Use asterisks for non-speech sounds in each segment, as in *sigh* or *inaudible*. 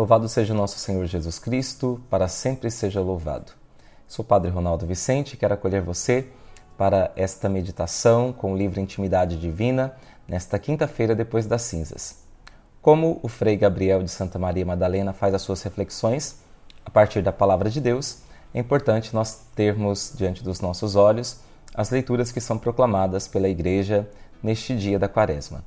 Louvado seja nosso Senhor Jesus Cristo, para sempre seja louvado. Sou Padre Ronaldo Vicente quero acolher você para esta meditação com o livro Intimidade Divina, nesta quinta-feira depois das cinzas. Como o Frei Gabriel de Santa Maria Madalena faz as suas reflexões a partir da palavra de Deus, é importante nós termos diante dos nossos olhos as leituras que são proclamadas pela Igreja neste dia da Quaresma.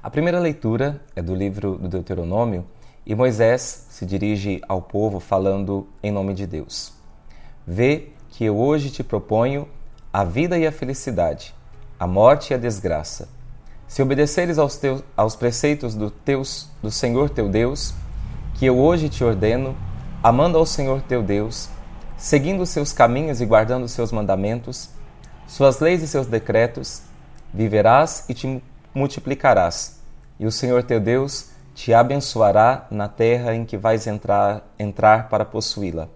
A primeira leitura é do livro do Deuteronômio e Moisés se dirige ao povo falando em nome de Deus. Vê que eu hoje te proponho a vida e a felicidade, a morte e a desgraça. Se obedeceres aos, teus, aos preceitos do, teus, do Senhor teu Deus, que eu hoje te ordeno, amando ao Senhor teu Deus, seguindo seus caminhos e guardando seus mandamentos, suas leis e seus decretos, viverás e te multiplicarás, e o Senhor teu Deus te abençoará na terra em que vais entrar, entrar para possuí-la.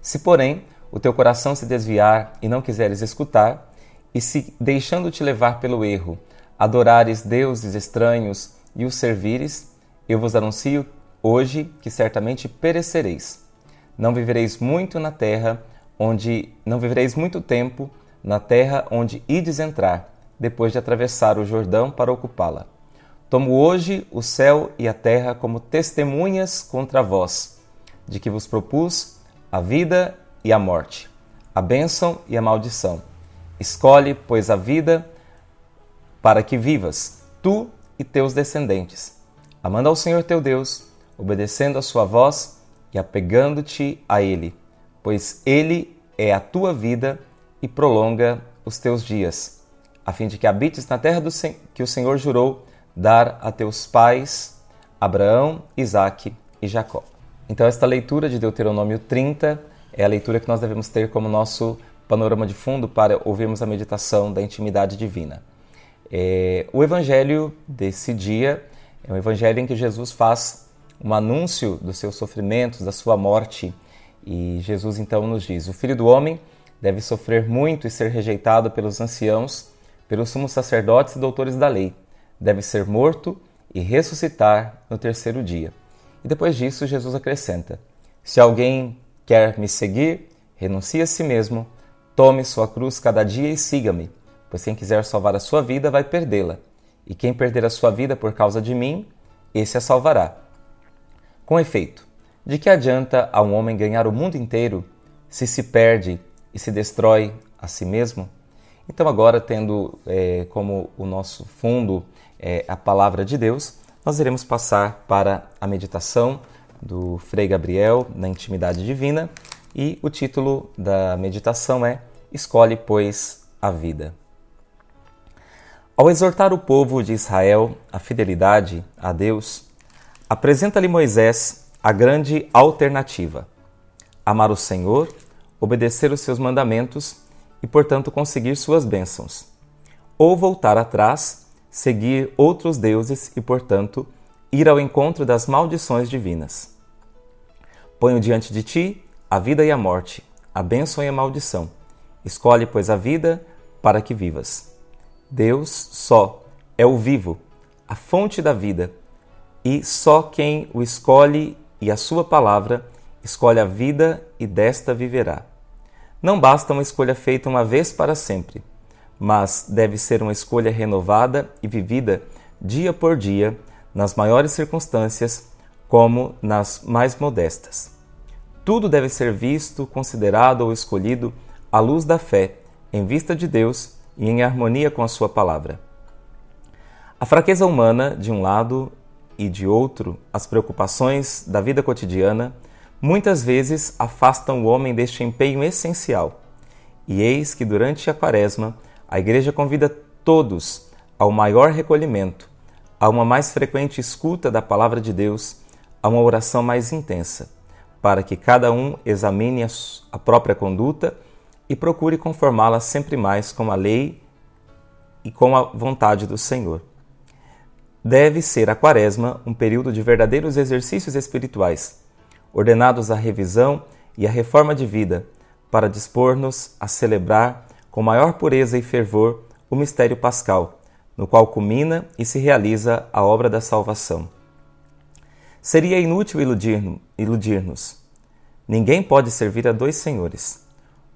Se, porém, o teu coração se desviar e não quiseres escutar, e se, deixando-te levar pelo erro, adorares deuses estranhos e os servires, eu vos anuncio hoje que certamente perecereis. Não vivereis muito na terra onde não vivereis muito tempo na terra onde ides entrar, depois de atravessar o Jordão para ocupá-la. Tomo hoje o céu e a terra como testemunhas contra vós, de que vos propus a vida e a morte, a bênção e a maldição. Escolhe, pois, a vida para que vivas, tu e teus descendentes, amando ao Senhor teu Deus, obedecendo a sua voz e apegando-te a Ele, pois Ele é a tua vida e prolonga os teus dias, a fim de que habites na terra do que o Senhor jurou dar a teus pais, Abraão, Isaque e Jacó. Então, esta leitura de Deuteronômio 30 é a leitura que nós devemos ter como nosso panorama de fundo para ouvirmos a meditação da intimidade divina. É, o evangelho desse dia é um evangelho em que Jesus faz um anúncio dos seus sofrimentos, da sua morte, e Jesus então nos diz: O filho do homem deve sofrer muito e ser rejeitado pelos anciãos, pelos sumos sacerdotes e doutores da lei, deve ser morto e ressuscitar no terceiro dia. E depois disso, Jesus acrescenta: Se alguém quer me seguir, renuncie a si mesmo, tome sua cruz cada dia e siga-me, pois quem quiser salvar a sua vida vai perdê-la, e quem perder a sua vida por causa de mim, esse a salvará. Com efeito, de que adianta a um homem ganhar o mundo inteiro se se perde e se destrói a si mesmo? Então, agora, tendo é, como o nosso fundo é, a palavra de Deus, nós iremos passar para a meditação do Frei Gabriel na Intimidade Divina e o título da meditação é Escolhe, pois, a vida. Ao exortar o povo de Israel à fidelidade a Deus, apresenta-lhe Moisés a grande alternativa: amar o Senhor, obedecer os seus mandamentos e, portanto, conseguir suas bênçãos, ou voltar atrás seguir outros deuses e, portanto, ir ao encontro das maldições divinas. Ponho diante de ti a vida e a morte, a bênção e a maldição. Escolhe, pois, a vida para que vivas. Deus só é o vivo, a fonte da vida, e só quem o escolhe e a sua palavra escolhe a vida e desta viverá. Não basta uma escolha feita uma vez para sempre mas deve ser uma escolha renovada e vivida dia por dia, nas maiores circunstâncias como nas mais modestas. Tudo deve ser visto, considerado ou escolhido à luz da fé, em vista de Deus e em harmonia com a Sua palavra. A fraqueza humana, de um lado, e de outro, as preocupações da vida cotidiana, muitas vezes afastam o homem deste empenho essencial. E eis que durante a quaresma a Igreja convida todos ao maior recolhimento, a uma mais frequente escuta da palavra de Deus, a uma oração mais intensa, para que cada um examine a própria conduta e procure conformá-la sempre mais com a lei e com a vontade do Senhor. Deve ser a Quaresma um período de verdadeiros exercícios espirituais, ordenados à revisão e à reforma de vida, para dispor-nos a celebrar com maior pureza e fervor o mistério pascal, no qual culmina e se realiza a obra da salvação. Seria inútil iludir-nos. Ninguém pode servir a dois senhores.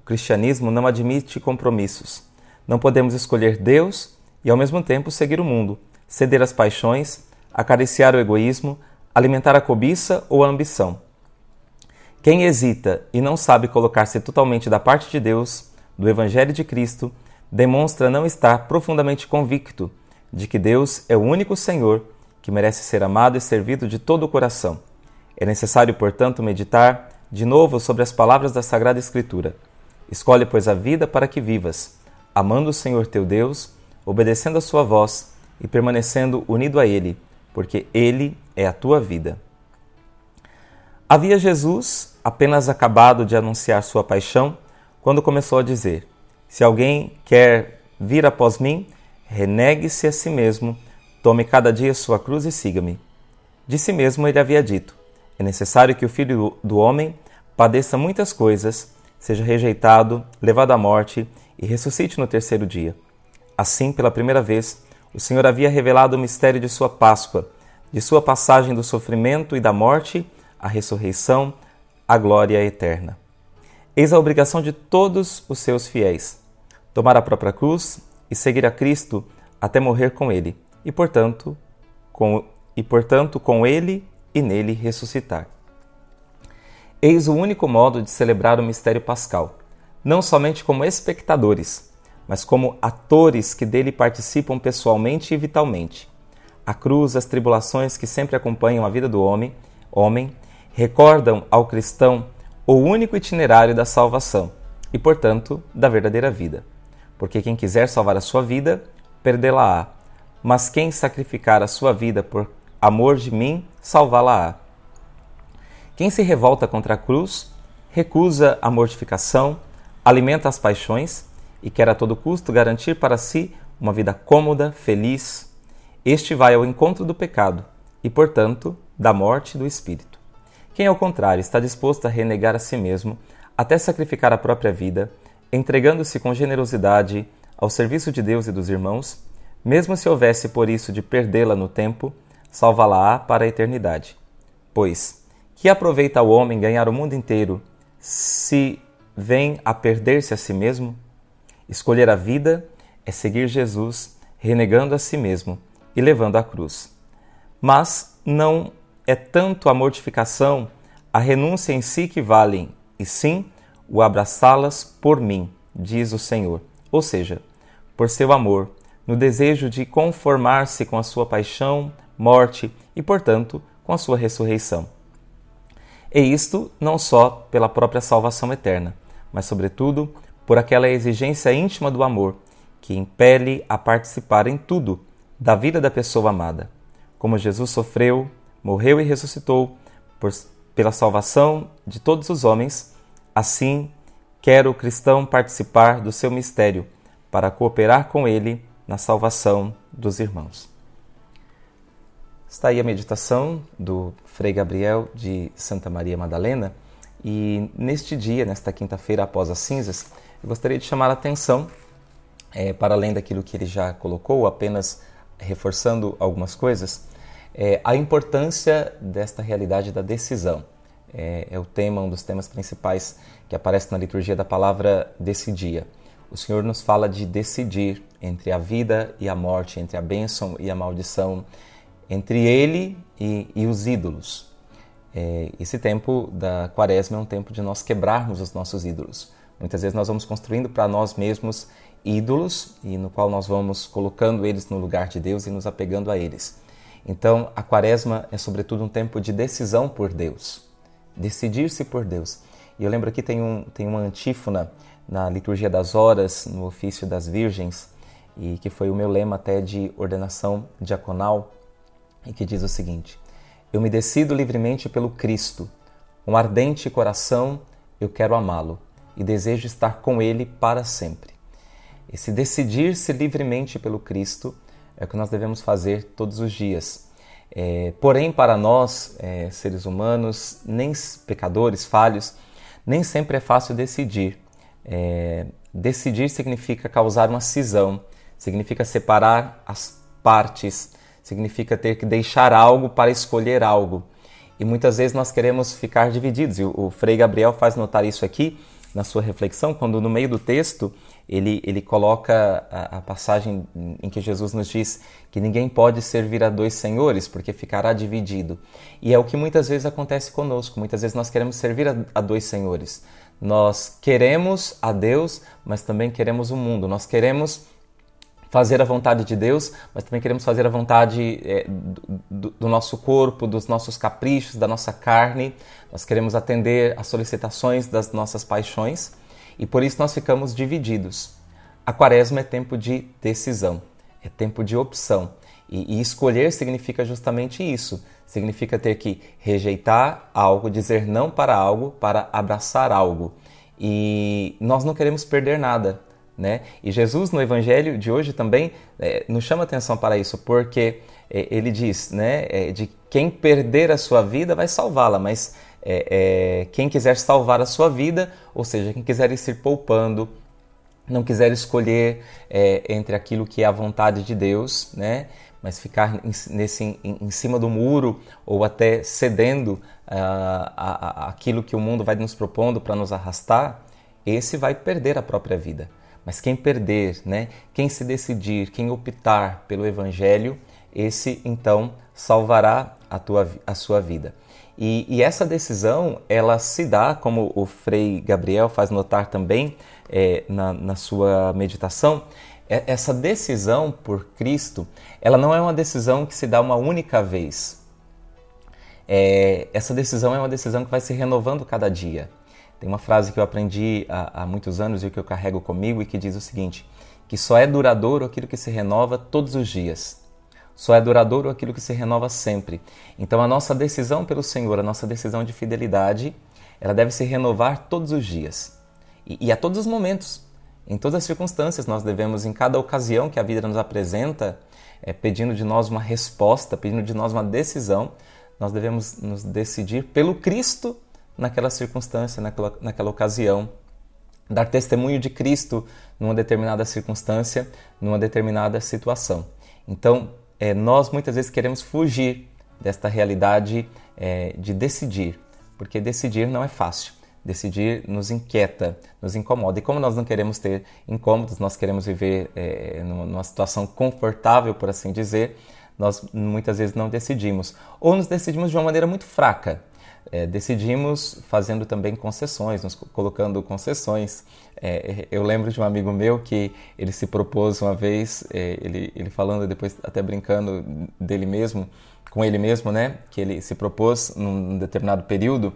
O cristianismo não admite compromissos. Não podemos escolher Deus e, ao mesmo tempo, seguir o mundo, ceder às paixões, acariciar o egoísmo, alimentar a cobiça ou a ambição. Quem hesita e não sabe colocar-se totalmente da parte de Deus, do Evangelho de Cristo, demonstra não estar profundamente convicto de que Deus é o único Senhor que merece ser amado e servido de todo o coração. É necessário, portanto, meditar de novo sobre as palavras da Sagrada Escritura. Escolhe, pois, a vida para que vivas, amando o Senhor teu Deus, obedecendo a sua voz e permanecendo unido a Ele, porque Ele é a tua vida. Havia Jesus apenas acabado de anunciar sua paixão quando começou a dizer: Se alguém quer vir após mim, renegue-se a si mesmo Tome cada dia sua cruz e siga-me. De si mesmo ele havia dito: É necessário que o filho do homem padeça muitas coisas, seja rejeitado, levado à morte e ressuscite no terceiro dia. Assim, pela primeira vez, o Senhor havia revelado o mistério de sua Páscoa, de sua passagem do sofrimento e da morte à ressurreição, à glória eterna. Eis a obrigação de todos os seus fiéis: tomar a própria cruz e seguir a Cristo até morrer com ele e, portanto, com, e, portanto, com ele e nele ressuscitar. Eis o único modo de celebrar o mistério pascal, não somente como espectadores, mas como atores que dele participam pessoalmente e vitalmente. A cruz, as tribulações que sempre acompanham a vida do homem, homem recordam ao cristão o único itinerário da salvação e, portanto, da verdadeira vida. Porque quem quiser salvar a sua vida, perdê-la-á mas quem sacrificar a sua vida por amor de mim, salvá-la-á. Quem se revolta contra a cruz, recusa a mortificação, alimenta as paixões e quer a todo custo garantir para si uma vida cômoda, feliz. Este vai ao encontro do pecado e, portanto, da morte do espírito. Quem, ao contrário, está disposto a renegar a si mesmo, até sacrificar a própria vida, entregando-se com generosidade ao serviço de Deus e dos irmãos, mesmo se houvesse por isso de perdê-la no tempo, salvá-la-á para a eternidade. Pois, que aproveita o homem ganhar o mundo inteiro se vem a perder-se a si mesmo? Escolher a vida é seguir Jesus, renegando a si mesmo e levando a cruz. Mas não é tanto a mortificação, a renúncia em si que valem, e sim o abraçá-las por mim, diz o Senhor. Ou seja, por seu amor, no desejo de conformar-se com a sua paixão, morte e, portanto, com a sua ressurreição. E isto não só pela própria salvação eterna, mas, sobretudo, por aquela exigência íntima do amor que impele a participar em tudo da vida da pessoa amada. Como Jesus sofreu, morreu e ressuscitou por, pela salvação de todos os homens, assim quer o cristão participar do seu mistério para cooperar com ele na salvação dos irmãos. Está aí a meditação do Frei Gabriel de Santa Maria Madalena e neste dia, nesta quinta-feira após as cinzas, eu gostaria de chamar a atenção é, para além daquilo que ele já colocou, apenas reforçando algumas coisas, é, a importância desta realidade da decisão. É, é o tema, um dos temas principais que aparece na liturgia da palavra desse dia o Senhor nos fala de decidir entre a vida e a morte, entre a bênção e a maldição, entre Ele e, e os ídolos. É, esse tempo da quaresma é um tempo de nós quebrarmos os nossos ídolos. Muitas vezes nós vamos construindo para nós mesmos ídolos e no qual nós vamos colocando eles no lugar de Deus e nos apegando a eles. Então, a quaresma é sobretudo um tempo de decisão por Deus, decidir-se por Deus. E eu lembro aqui tem, um, tem uma antífona na liturgia das horas, no ofício das virgens, e que foi o meu lema até de ordenação diaconal, e que diz o seguinte: Eu me decido livremente pelo Cristo, com ardente coração eu quero amá-lo e desejo estar com ele para sempre. Esse decidir-se livremente pelo Cristo é o que nós devemos fazer todos os dias. É, porém, para nós, é, seres humanos, nem pecadores, falhos, nem sempre é fácil decidir. É, decidir significa causar uma cisão, significa separar as partes, significa ter que deixar algo para escolher algo. E muitas vezes nós queremos ficar divididos. E o Frei Gabriel faz notar isso aqui na sua reflexão, quando no meio do texto ele, ele coloca a, a, passagem em que Jesus nos diz que ninguém pode servir a dois senhores, porque ficará dividido. E é o que muitas vezes acontece conosco. Muitas vezes nós queremos servir a, a dois senhores. Nós queremos a Deus, mas também queremos o mundo. Nós queremos fazer a vontade de Deus, mas também queremos fazer a vontade é, do, do, nosso corpo, dos nossos caprichos, da nossa carne. Nós queremos atender às solicitações das nossas paixões e por isso nós ficamos divididos. A quaresma é tempo de decisão, é tempo de opção. E, e escolher significa justamente isso. Significa ter que rejeitar algo, dizer não para algo, para abraçar algo. E nós não queremos perder nada. Né? E Jesus no Evangelho de hoje também é, nos chama atenção para isso, porque é, ele diz né, é, de quem perder a sua vida vai salvá-la, mas é, é, quem quiser salvar a sua vida, ou seja, quem quiser ir se poupando, não quiser escolher é, entre aquilo que é a vontade de Deus, né? mas ficar nesse, em, em cima do muro ou até cedendo uh, a, a, aquilo que o mundo vai nos propondo para nos arrastar, esse vai perder a própria vida. Mas quem perder, né? quem se decidir, quem optar pelo Evangelho, esse então salvará a, tua, a sua vida. E, e, essa decisão, ela se dá, como o Frei Gabriel faz notar também é, na, na sua meditação, é, essa decisão por Cristo, ela não é uma decisão que se dá uma única vez. É, essa decisão é uma decisão que vai se renovando cada dia. Tem uma frase que eu aprendi há, há muitos anos e que eu carrego comigo e que diz o seguinte: que só é duradouro aquilo que se renova todos os dias. Só é duradouro aquilo que se renova sempre. Então a nossa decisão pelo Senhor, a nossa decisão de fidelidade, ela deve se renovar todos os dias e, e a todos os momentos. Em todas as circunstâncias, nós devemos, em cada ocasião que a vida nos apresenta, é, pedindo de nós uma resposta, pedindo de nós uma decisão, nós devemos nos decidir pelo Cristo naquela circunstância, naquela, naquela ocasião. Dar testemunho de Cristo numa determinada circunstância, numa determinada situação. Então, é, nós muitas vezes queremos fugir desta realidade é, de decidir, porque decidir não é fácil. Decidir nos inquieta, nos incomoda. E como nós não queremos ter incômodos, nós queremos viver é, numa situação confortável, por assim dizer, nós muitas vezes não decidimos. Ou nos decidimos de uma maneira muito fraca, é, decidimos fazendo também concessões, nos colocando concessões. É, eu lembro de um amigo meu que ele se propôs uma vez, é, ele, ele falando depois até brincando dele mesmo, com ele mesmo, né, que ele se propôs num determinado período,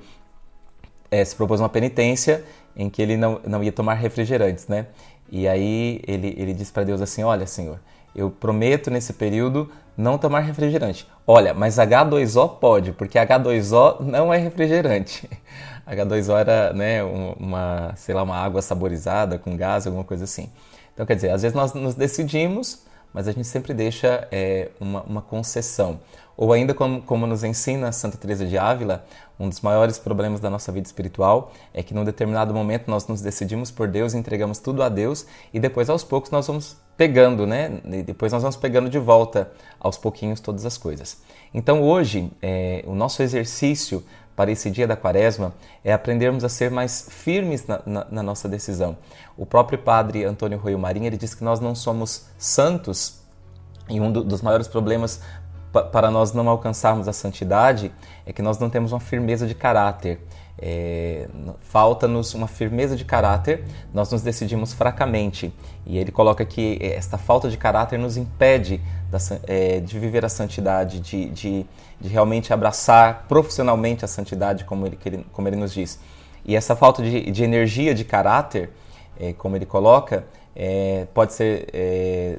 é, se propôs uma penitência em que ele não, não ia tomar refrigerantes, né? E aí ele, ele disse para Deus assim, olha Senhor, eu prometo nesse período não tomar refrigerante. Olha, mas H2O pode, porque H2O não é refrigerante. *laughs* H2O era, né, uma, sei lá, uma água saborizada com gás, alguma coisa assim. Então, quer dizer, às vezes nós nos decidimos, mas a gente sempre deixa é, uma, uma concessão. Ou ainda como, como nos ensina Santa Teresa de Ávila, um dos maiores problemas da nossa vida espiritual é que num determinado momento nós nos decidimos por Deus, entregamos tudo a Deus e depois aos poucos nós vamos pegando, né? E depois nós vamos pegando de volta aos pouquinhos todas as coisas. Então hoje é, o nosso exercício para esse dia da quaresma é aprendermos a ser mais firmes na, na, na nossa decisão. O próprio padre Antônio Roio Marinho ele diz que nós não somos santos e um do, dos maiores problemas para nós não alcançarmos a santidade é que nós não temos uma firmeza de caráter. É, Falta-nos uma firmeza de caráter, nós nos decidimos fracamente. E ele coloca que esta falta de caráter nos impede da, é, de viver a santidade, de, de, de, realmente abraçar profissionalmente a santidade, como ele, ele, como ele nos diz. E essa falta de, de energia de caráter, é, como ele coloca, é, pode ser é,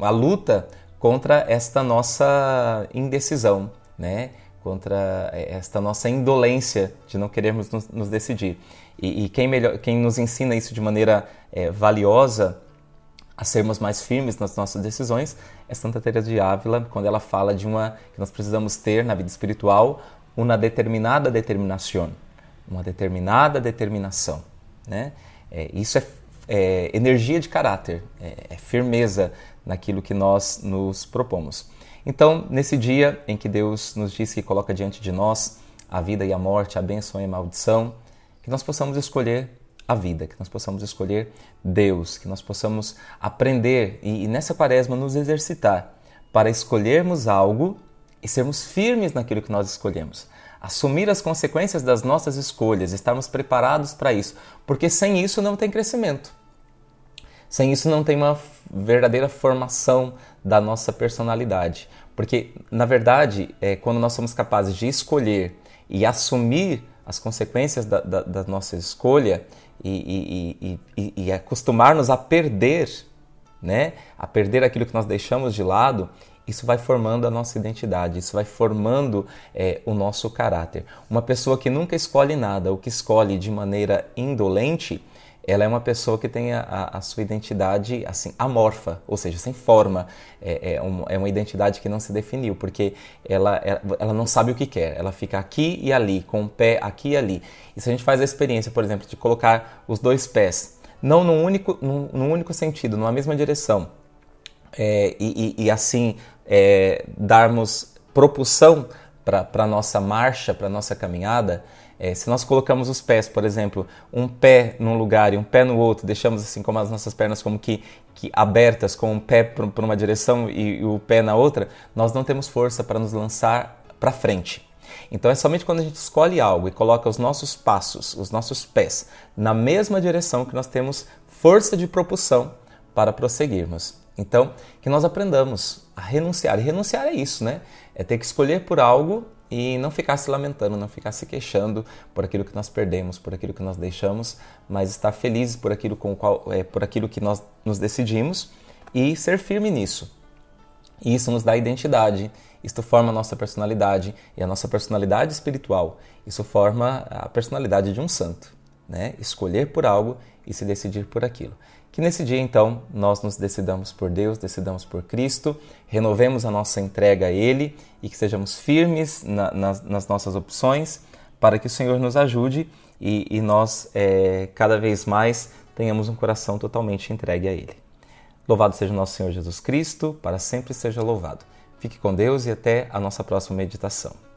a luta contra esta nossa indecisão, né? Contra esta nossa indolência de não querermos nos, nos decidir. E, e, quem, melhor, quem nos ensina isso de maneira é, valiosa a sermos mais firmes nas nossas decisões é Santa Teresa de Ávila, quando ela fala de uma que nós precisamos ter na vida espiritual uma determinada determinação, uma determinada determinação, né? É, isso é, é, energia de caráter, é, é firmeza naquilo que nós nos propomos. Então, nesse dia em que Deus nos diz que coloca diante de nós a vida e a morte, a bênção e a maldição, que nós possamos escolher a vida, que nós possamos escolher Deus, que nós possamos aprender e, e nessa quaresma nos exercitar para escolhermos algo e sermos firmes naquilo que nós escolhemos. Assumir as consequências das nossas escolhas, estarmos preparados para isso, porque sem isso não tem crescimento. Sem isso não tem uma verdadeira formação da nossa personalidade. Porque, na verdade, é, quando nós somos capazes de escolher e assumir as consequências da, da, da nossa escolha e, e, e, e acostumar-nos a perder, né? a perder aquilo que nós deixamos de lado, isso vai formando a nossa identidade, isso vai formando é, o nosso caráter. Uma pessoa que nunca escolhe nada, ou que escolhe de maneira indolente, ela é uma pessoa que tem a, a, sua identidade assim amorfa, ou seja, sem forma. É, é, um, é, uma identidade que não se definiu, porque ela, ela não sabe o que quer. Ela fica aqui e ali, com o pé aqui e ali. E se a gente faz a experiência, por exemplo, de colocar os dois pés, não num único, num, num único sentido, numa mesma direção, é, e, e, e, assim é, darmos propulsão para a nossa marcha, para a nossa caminhada, é, se nós colocamos os pés, por exemplo, um pé num lugar e um pé no outro, deixamos assim como as nossas pernas como que, que abertas, com um pé para uma direção e, e o pé na outra, nós não temos força para nos lançar para frente. Então é somente quando a gente escolhe algo e coloca os nossos passos, os nossos pés na mesma direção que nós temos força de propulsão para prosseguirmos. Então, que nós aprendamos a renunciar. E renunciar é isso, né? É ter que escolher por algo e não ficar se lamentando, não ficar se queixando por aquilo que nós perdemos, por aquilo que nós deixamos, mas estar felizes por aquilo, com qual, é, por aquilo que nós nos decidimos e ser firme nisso. E isso nos dá identidade, isso forma a nossa personalidade e a nossa personalidade espiritual, isso forma a personalidade de um santo, né? Escolher por algo e se decidir por aquilo. Que nesse dia, então, nós nos decidamos por Deus, decidamos por Cristo, renovemos a nossa entrega a Ele e que sejamos firmes na, nas, nas, nossas opções para que o Senhor nos ajude e, e nós, é, cada vez mais, tenhamos um coração totalmente entregue a Ele. Louvado seja o nosso Senhor Jesus Cristo, para sempre seja louvado. Fique com Deus e até a nossa próxima meditação.